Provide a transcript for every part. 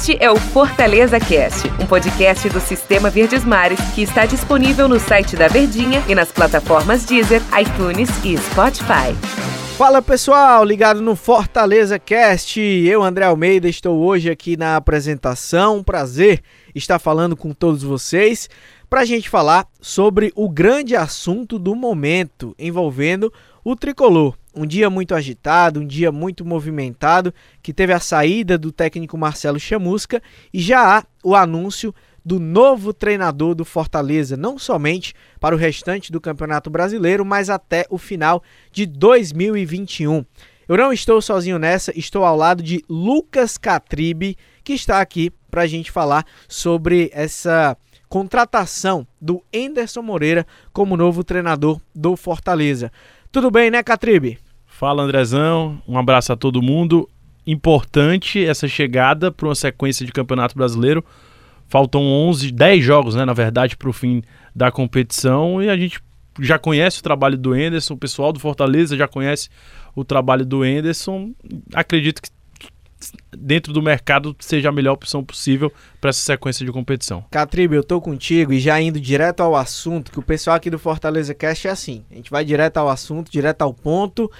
Este é o Fortaleza Cast, um podcast do Sistema Verdes Mares que está disponível no site da Verdinha e nas plataformas Deezer, iTunes e Spotify. Fala pessoal, ligado no Fortaleza Cast. Eu, André Almeida, estou hoje aqui na apresentação. Prazer estar falando com todos vocês para a gente falar sobre o grande assunto do momento envolvendo o tricolor. Um dia muito agitado, um dia muito movimentado, que teve a saída do técnico Marcelo Chamusca e já há o anúncio do novo treinador do Fortaleza, não somente para o restante do Campeonato Brasileiro, mas até o final de 2021. Eu não estou sozinho nessa, estou ao lado de Lucas Catribe, que está aqui para a gente falar sobre essa contratação do Enderson Moreira como novo treinador do Fortaleza. Tudo bem, né, Catribe? Fala, Andrezão. Um abraço a todo mundo. Importante essa chegada para uma sequência de Campeonato Brasileiro. Faltam 11, 10 jogos, né, na verdade, para o fim da competição. E a gente já conhece o trabalho do Enderson, o pessoal do Fortaleza já conhece o trabalho do Enderson. Acredito que dentro do mercado seja a melhor opção possível para essa sequência de competição. Catribe, eu tô contigo e já indo direto ao assunto, que o pessoal aqui do Fortaleza Cast é assim. A gente vai direto ao assunto, direto ao ponto.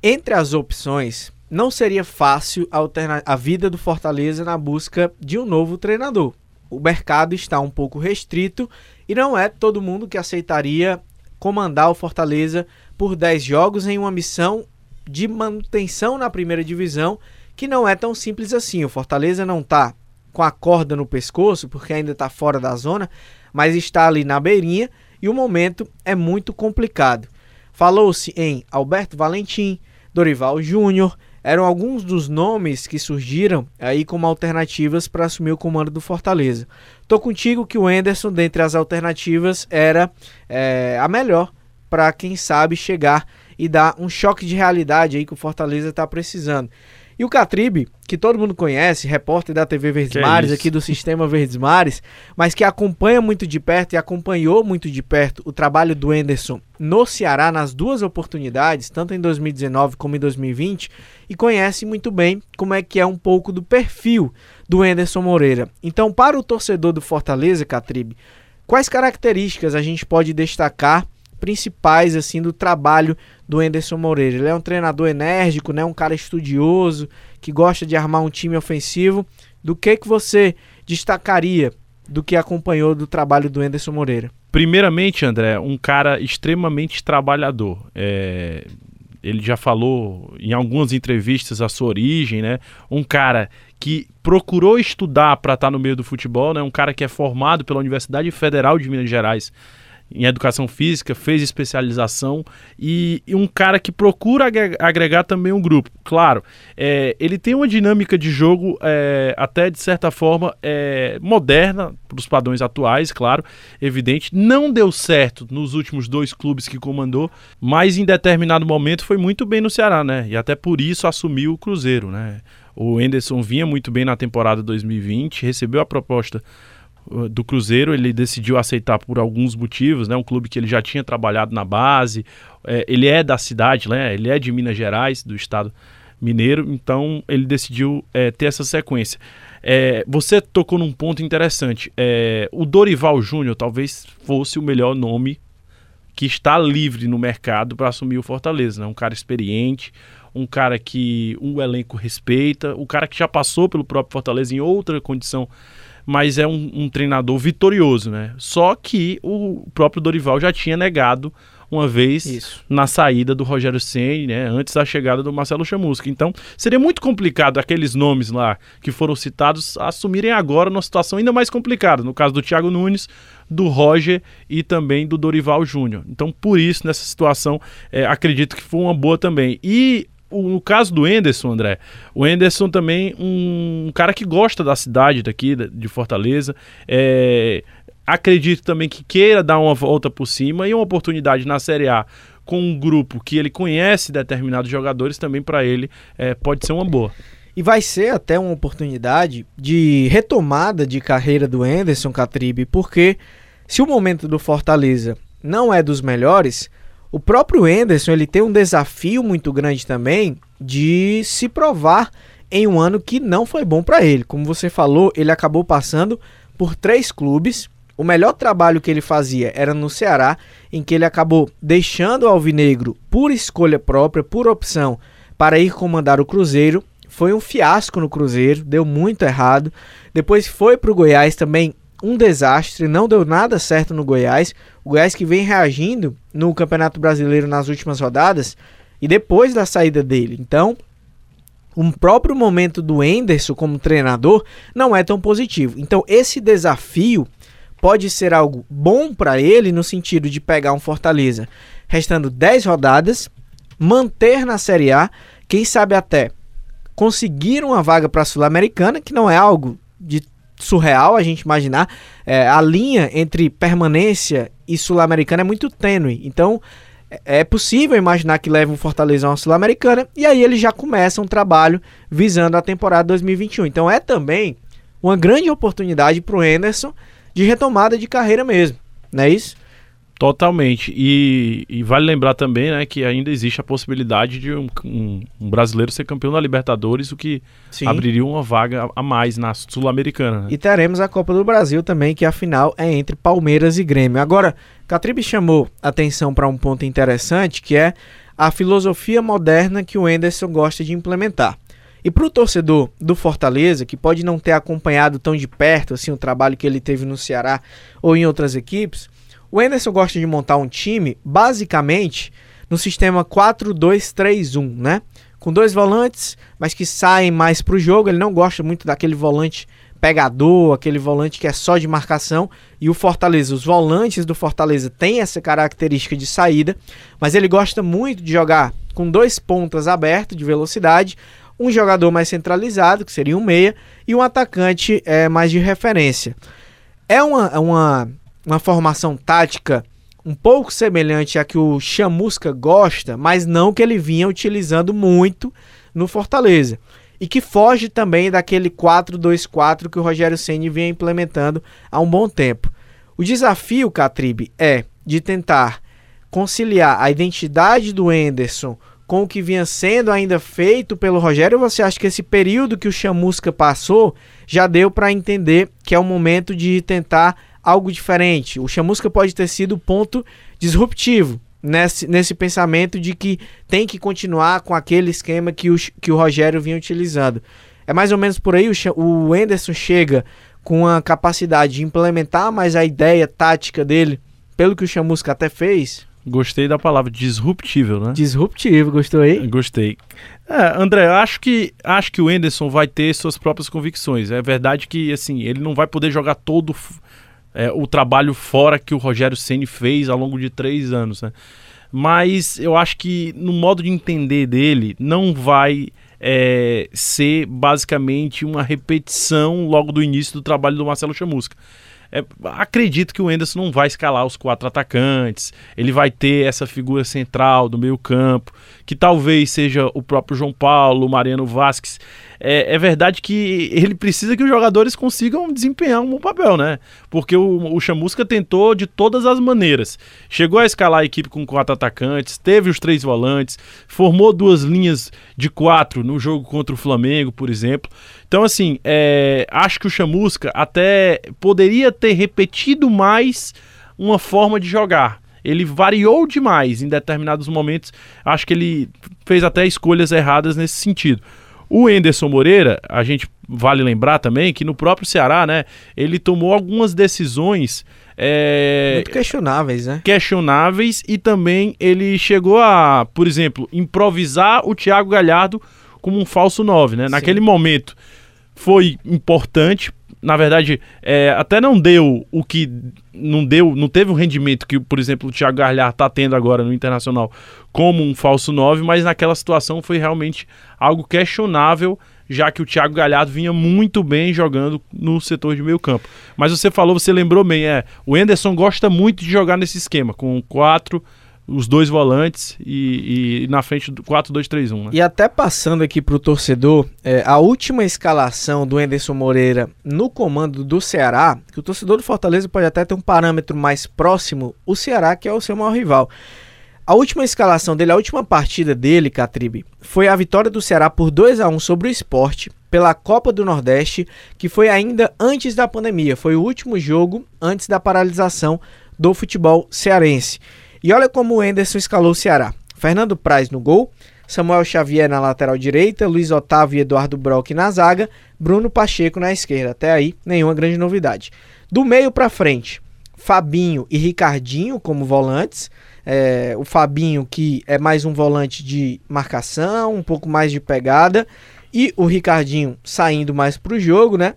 Entre as opções, não seria fácil alternar a vida do Fortaleza na busca de um novo treinador. O mercado está um pouco restrito e não é todo mundo que aceitaria comandar o Fortaleza por 10 jogos em uma missão de manutenção na primeira divisão que não é tão simples assim. O Fortaleza não está com a corda no pescoço, porque ainda está fora da zona, mas está ali na beirinha e o momento é muito complicado. Falou-se em Alberto Valentim, Dorival Júnior, eram alguns dos nomes que surgiram aí como alternativas para assumir o comando do Fortaleza. Tô contigo que o Enderson, dentre as alternativas, era é, a melhor para quem sabe chegar e dar um choque de realidade aí que o Fortaleza está precisando. E o Catribe, que todo mundo conhece, repórter da TV Verdes que Mares, é aqui do Sistema Verdes Mares, mas que acompanha muito de perto e acompanhou muito de perto o trabalho do Enderson no Ceará nas duas oportunidades, tanto em 2019 como em 2020, e conhece muito bem como é que é um pouco do perfil do Enderson Moreira. Então, para o torcedor do Fortaleza, Catribe, quais características a gente pode destacar principais assim do trabalho do Enderson Moreira. Ele é um treinador enérgico, né, um cara estudioso, que gosta de armar um time ofensivo. Do que que você destacaria do que acompanhou do trabalho do Enderson Moreira? Primeiramente, André, um cara extremamente trabalhador. É, ele já falou em algumas entrevistas a sua origem, né? Um cara que procurou estudar para estar tá no meio do futebol, né? Um cara que é formado pela Universidade Federal de Minas Gerais em educação física, fez especialização e, e um cara que procura agregar também um grupo. Claro, é, ele tem uma dinâmica de jogo é, até de certa forma é, moderna para os padrões atuais, claro, evidente. Não deu certo nos últimos dois clubes que comandou, mas em determinado momento foi muito bem no Ceará, né? E até por isso assumiu o Cruzeiro, né? O Enderson vinha muito bem na temporada 2020, recebeu a proposta do Cruzeiro, ele decidiu aceitar por alguns motivos, né? Um clube que ele já tinha trabalhado na base, é, ele é da cidade, né? Ele é de Minas Gerais, do estado mineiro, então ele decidiu é, ter essa sequência. É, você tocou num ponto interessante. O Dorival Júnior talvez fosse o melhor nome que está livre no mercado para assumir o Fortaleza, né? Um cara experiente, um cara que o elenco respeita, um cara que já passou pelo próprio Fortaleza em outra condição mas é um, um treinador vitorioso, né? Só que o próprio Dorival já tinha negado uma vez Isso. na saída do Rogério Ceni, né, antes da chegada do Marcelo Chamusca. Então, seria muito complicado aqueles nomes lá que foram citados assumirem agora uma situação ainda mais complicada, no caso do Thiago Nunes, do Roger e também do Dorival Júnior. Então, por isso, nessa situação, é, acredito que foi uma boa também. E no caso do Enderson, André, o Enderson também um cara que gosta da cidade daqui, de Fortaleza. É, acredito também que queira dar uma volta por cima e uma oportunidade na Série A com um grupo que ele conhece determinados jogadores também para ele é, pode ser uma boa. E vai ser até uma oportunidade de retomada de carreira do Enderson Catribe, porque se o momento do Fortaleza não é dos melhores, o próprio Enderson ele tem um desafio muito grande também de se provar em um ano que não foi bom para ele. Como você falou, ele acabou passando por três clubes. O melhor trabalho que ele fazia era no Ceará, em que ele acabou deixando o Alvinegro por escolha própria, por opção, para ir comandar o Cruzeiro. Foi um fiasco no Cruzeiro, deu muito errado. Depois foi para o Goiás também, um desastre, não deu nada certo no Goiás. O Goiás que vem reagindo no Campeonato Brasileiro nas últimas rodadas e depois da saída dele. Então, o próprio momento do Enderson como treinador não é tão positivo. Então, esse desafio pode ser algo bom para ele no sentido de pegar um Fortaleza restando 10 rodadas, manter na Série A, quem sabe até conseguir uma vaga para a Sul-Americana, que não é algo de surreal a gente imaginar. É, a linha entre permanência e Sul-Americana é muito tênue. Então, é, é possível imaginar que leve um Fortaleza a Sul-Americana e aí ele já começa um trabalho visando a temporada 2021. Então é também uma grande oportunidade para o Henderson de retomada de carreira mesmo, não é isso? Totalmente. E, e, vale lembrar também né, que ainda existe a possibilidade de um, um, um brasileiro ser campeão da Libertadores, o que Sim. abriria uma vaga a mais na Sul-Americana. Né? E teremos a Copa do Brasil também, que afinal é entre Palmeiras e Grêmio. Agora, Catribe chamou atenção para um ponto interessante, que é a filosofia moderna que o Enderson gosta de implementar. E para o torcedor do Fortaleza, que pode não ter acompanhado tão de perto assim o trabalho que ele teve no Ceará ou em outras equipes, o Enderson gosta de montar um time basicamente no sistema 4-2-3-1, né? Com dois volantes, mas que saem mais para o jogo. Ele não gosta muito daquele volante pegador, aquele volante que é só de marcação. E o Fortaleza, os volantes do Fortaleza têm essa característica de saída, mas ele gosta muito de jogar com dois pontas abertos de velocidade, um jogador mais centralizado, que seria um meia, e um atacante é, mais de referência. É uma, uma uma formação tática um pouco semelhante à que o Chamusca gosta, mas não que ele vinha utilizando muito no Fortaleza. E que foge também daquele 4-2-4 que o Rogério Ceni vinha implementando há um bom tempo. O desafio, Catribe, é de tentar conciliar a identidade do Enderson com o que vinha sendo ainda feito pelo Rogério. Você acha que esse período que o Chamusca passou já deu para entender que é o momento de tentar algo diferente. O Chamusca pode ter sido o ponto disruptivo nesse, nesse pensamento de que tem que continuar com aquele esquema que o, que o Rogério vinha utilizando. É mais ou menos por aí, o, o Anderson chega com a capacidade de implementar mais a ideia tática dele, pelo que o Chamusca até fez. Gostei da palavra disruptível, né? Disruptivo, gostou aí? Gostei. É, André, acho que acho que o Enderson vai ter suas próprias convicções. É verdade que assim ele não vai poder jogar todo é, o trabalho fora que o Rogério Ceni fez ao longo de três anos. Né? Mas eu acho que no modo de entender dele não vai é, ser basicamente uma repetição logo do início do trabalho do Marcelo Chamusca. É, acredito que o Enderson não vai escalar os quatro atacantes, ele vai ter essa figura central do meio campo, que talvez seja o próprio João Paulo, o Mariano Vasquez. É, é, verdade que ele precisa que os jogadores consigam desempenhar um bom papel, né? Porque o, o Chamusca tentou de todas as maneiras. Chegou a escalar a equipe com quatro atacantes, teve os três volantes, formou duas linhas de quatro no jogo contra o Flamengo, por exemplo. Então, assim, é, acho que o Chamusca até poderia ter repetido mais uma forma de jogar. Ele variou demais em determinados momentos. Acho que ele fez até escolhas erradas nesse sentido. O Enderson Moreira, a gente vale lembrar também que no próprio Ceará, né, ele tomou algumas decisões é, muito questionáveis, né? Questionáveis e também ele chegou a, por exemplo, improvisar o Thiago Galhardo como um falso 9, né? Sim. Naquele momento foi importante. Na verdade, é, até não deu o que não deu, não teve o rendimento que, por exemplo, o Thiago Galhardo está tendo agora no Internacional como um falso 9, mas naquela situação foi realmente algo questionável, já que o Thiago Galhardo vinha muito bem jogando no setor de meio campo. Mas você falou, você lembrou bem, é, o Enderson gosta muito de jogar nesse esquema, com quatro os dois volantes e, e na frente do 4-2-3-1. Né? E até passando aqui para o torcedor, é, a última escalação do Enderson Moreira no comando do Ceará, que o torcedor do Fortaleza pode até ter um parâmetro mais próximo, o Ceará, que é o seu maior rival. A última escalação dele, a última partida dele, Catribe, foi a vitória do Ceará por 2 a 1 sobre o esporte pela Copa do Nordeste, que foi ainda antes da pandemia. Foi o último jogo antes da paralisação do futebol cearense. E olha como o Enderson escalou o Ceará. Fernando Praz no gol, Samuel Xavier na lateral direita, Luiz Otávio e Eduardo Brock na zaga, Bruno Pacheco na esquerda. Até aí, nenhuma grande novidade. Do meio para frente, Fabinho e Ricardinho como volantes. É, o Fabinho, que é mais um volante de marcação, um pouco mais de pegada. E o Ricardinho saindo mais para o jogo, né?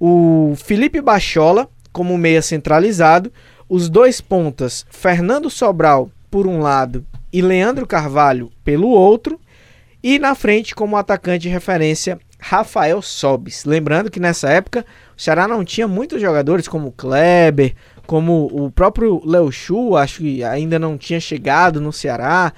O Felipe Bachola como meia centralizado. Os dois pontas, Fernando Sobral por um lado e Leandro Carvalho pelo outro. E na frente, como atacante de referência, Rafael Sobis. Lembrando que nessa época o Ceará não tinha muitos jogadores como Kleber, como o próprio Léo Chu, acho que ainda não tinha chegado no Ceará.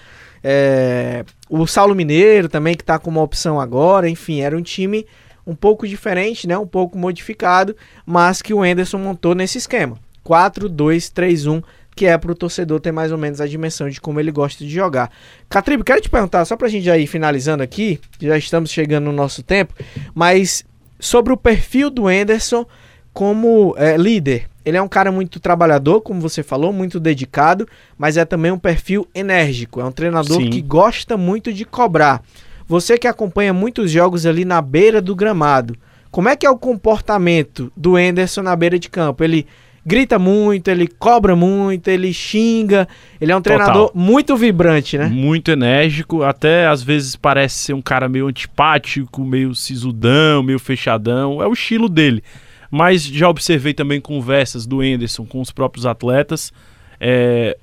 É, o Saulo Mineiro também, que está como opção agora. Enfim, era um time um pouco diferente, né? um pouco modificado, mas que o Enderson montou nesse esquema. 4-2-3-1 que é para o torcedor ter mais ou menos a dimensão de como ele gosta de jogar. Catribe, quero te perguntar, só para a gente já ir finalizando aqui, já estamos chegando no nosso tempo, mas sobre o perfil do Enderson como é, líder. Ele é um cara muito trabalhador, como você falou, muito dedicado, mas é também um perfil enérgico. É um treinador Sim. que gosta muito de cobrar. Você que acompanha muitos jogos ali na beira do gramado, como é que é o comportamento do Enderson na beira de campo? Ele grita muito, ele cobra muito, ele xinga. Ele é um treinador Total. muito vibrante, né? Muito enérgico, até às vezes parece ser um cara meio antipático, meio sisudão, meio fechadão. É o estilo dele. Mas já observei também conversas do Enderson com os próprios atletas. É,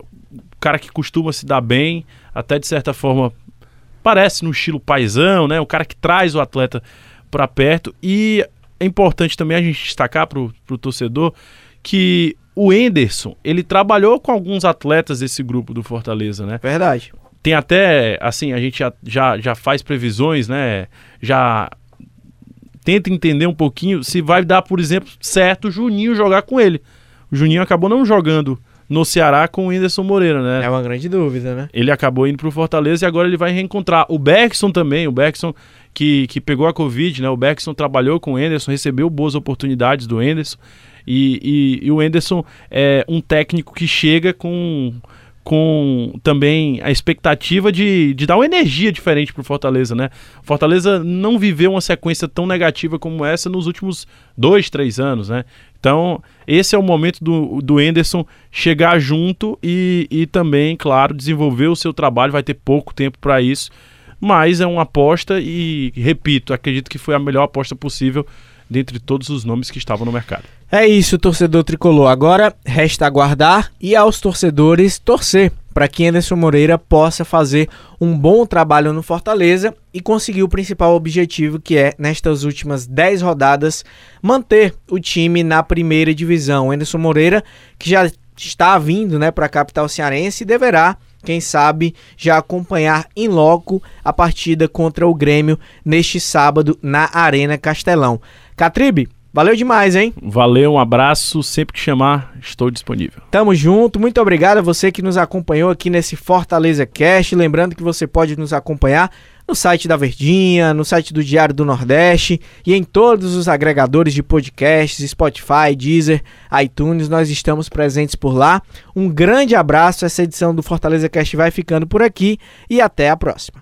cara que costuma se dar bem, até de certa forma parece no estilo paisão, né? O cara que traz o atleta para perto. E é importante também a gente destacar para o torcedor que o Enderson, ele trabalhou com alguns atletas desse grupo do Fortaleza, né? Verdade. Tem até, assim, a gente já, já, já faz previsões, né? Já tenta entender um pouquinho se vai dar, por exemplo, certo o Juninho jogar com ele. O Juninho acabou não jogando no Ceará com o Whindersson Moreira, né? É uma grande dúvida, né? Ele acabou indo pro Fortaleza e agora ele vai reencontrar. O Bergson também, o Bergson que, que pegou a Covid, né? O Bergson trabalhou com o Enderson, recebeu boas oportunidades do Enderson. E, e, e o Enderson é um técnico que chega com com também a expectativa de, de dar uma energia diferente para o Fortaleza, né? Fortaleza não viveu uma sequência tão negativa como essa nos últimos dois, três anos, né? Então, esse é o momento do, do Enderson chegar junto e, e também, claro, desenvolver o seu trabalho. Vai ter pouco tempo para isso, mas é uma aposta e, repito, acredito que foi a melhor aposta possível dentre todos os nomes que estavam no mercado. É isso, torcedor tricolor. Agora resta aguardar e aos torcedores torcer para que Anderson Moreira possa fazer um bom trabalho no Fortaleza e conseguir o principal objetivo, que é, nestas últimas 10 rodadas, manter o time na primeira divisão. Anderson Moreira, que já está vindo né, para a capital cearense, deverá, quem sabe, já acompanhar em loco a partida contra o Grêmio neste sábado na Arena Castelão. Catribe, Valeu demais, hein? Valeu, um abraço. Sempre que chamar, estou disponível. Tamo junto. Muito obrigado a você que nos acompanhou aqui nesse Fortaleza Cast. Lembrando que você pode nos acompanhar no site da Verdinha, no site do Diário do Nordeste e em todos os agregadores de podcasts, Spotify, Deezer, iTunes. Nós estamos presentes por lá. Um grande abraço. Essa edição do Fortaleza Cast vai ficando por aqui e até a próxima.